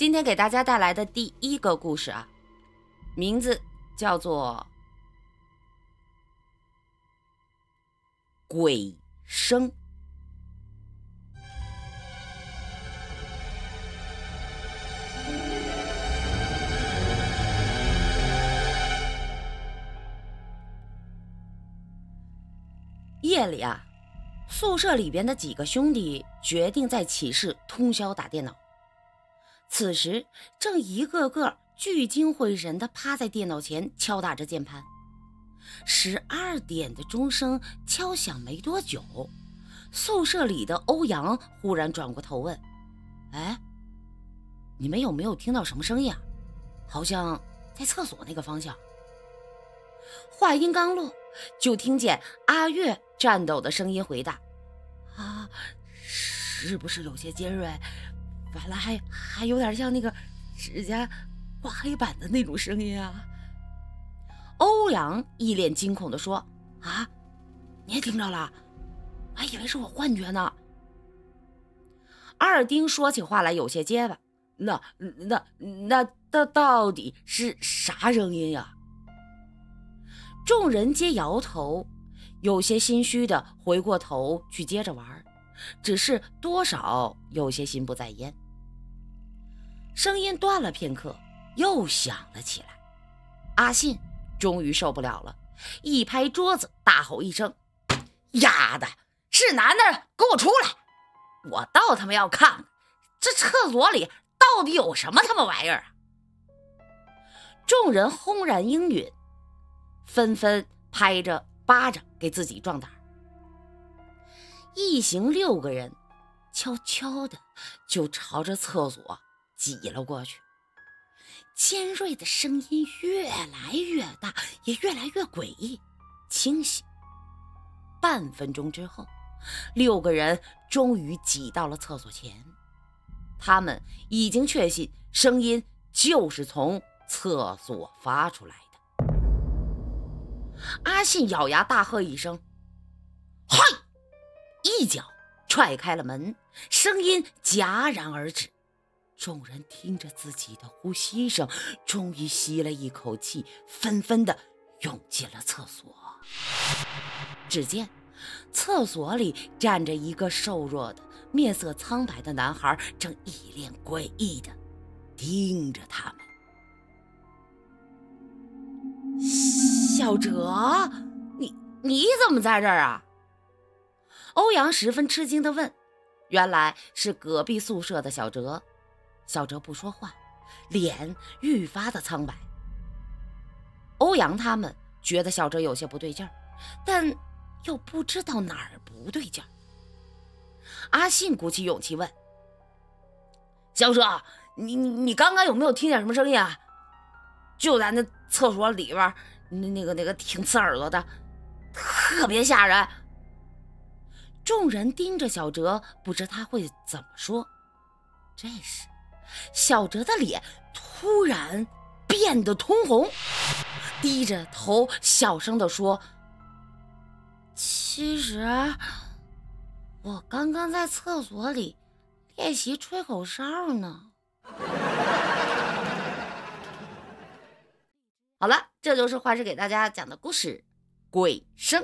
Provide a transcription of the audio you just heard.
今天给大家带来的第一个故事啊，名字叫做《鬼声》。夜里啊，宿舍里边的几个兄弟决定在寝室通宵打电脑。此时正一个个聚精会神地趴在电脑前敲打着键盘。十二点的钟声敲响没多久，宿舍里的欧阳忽然转过头问：“哎，你们有没有听到什么声音啊？好像在厕所那个方向。”话音刚落，就听见阿月颤抖的声音回答：“啊，是不是有些尖锐？完了，还还有点像那个指甲刮黑板的那种声音啊！”欧阳一脸惊恐地说：“啊，你也听着了？还以为是我幻觉呢。”二丁说起话来有些结巴：“那那那到到底是啥声音呀？”众人皆摇头，有些心虚的回过头去接着玩，只是多少有些心不在焉。声音断了片刻，又响了起来。阿信终于受不了了，一拍桌子，大吼一声：“丫的，是男的，给我出来！我倒他妈要看看这厕所里到底有什么他妈玩意儿！”众人轰然应允。纷纷拍着巴掌给自己壮胆。一行六个人，悄悄的就朝着厕所挤了过去。尖锐的声音越来越大，也越来越诡异、清晰。半分钟之后，六个人终于挤到了厕所前。他们已经确信，声音就是从厕所发出来的。阿信咬牙大喝一声：“嗨！”一脚踹开了门，声音戛然而止。众人听着自己的呼吸声，终于吸了一口气，纷纷的涌进了厕所。只见厕所里站着一个瘦弱的、面色苍白的男孩，正一脸诡异的盯着他们。小哲，你你怎么在这儿啊？欧阳十分吃惊的问。原来是隔壁宿舍的小哲。小哲不说话，脸愈发的苍白。欧阳他们觉得小哲有些不对劲儿，但又不知道哪儿不对劲儿。阿信鼓起勇气问：“小哲，你你你刚刚有没有听见什么声音啊？就在那厕所里边。”那那个那个挺刺耳朵的，特别吓人。众人盯着小哲，不知他会怎么说。这时，小哲的脸突然变得通红，低着头小声地说：“其实，我刚刚在厕所里练习吹口哨呢。”好了，这就是画师给大家讲的故事《鬼声》。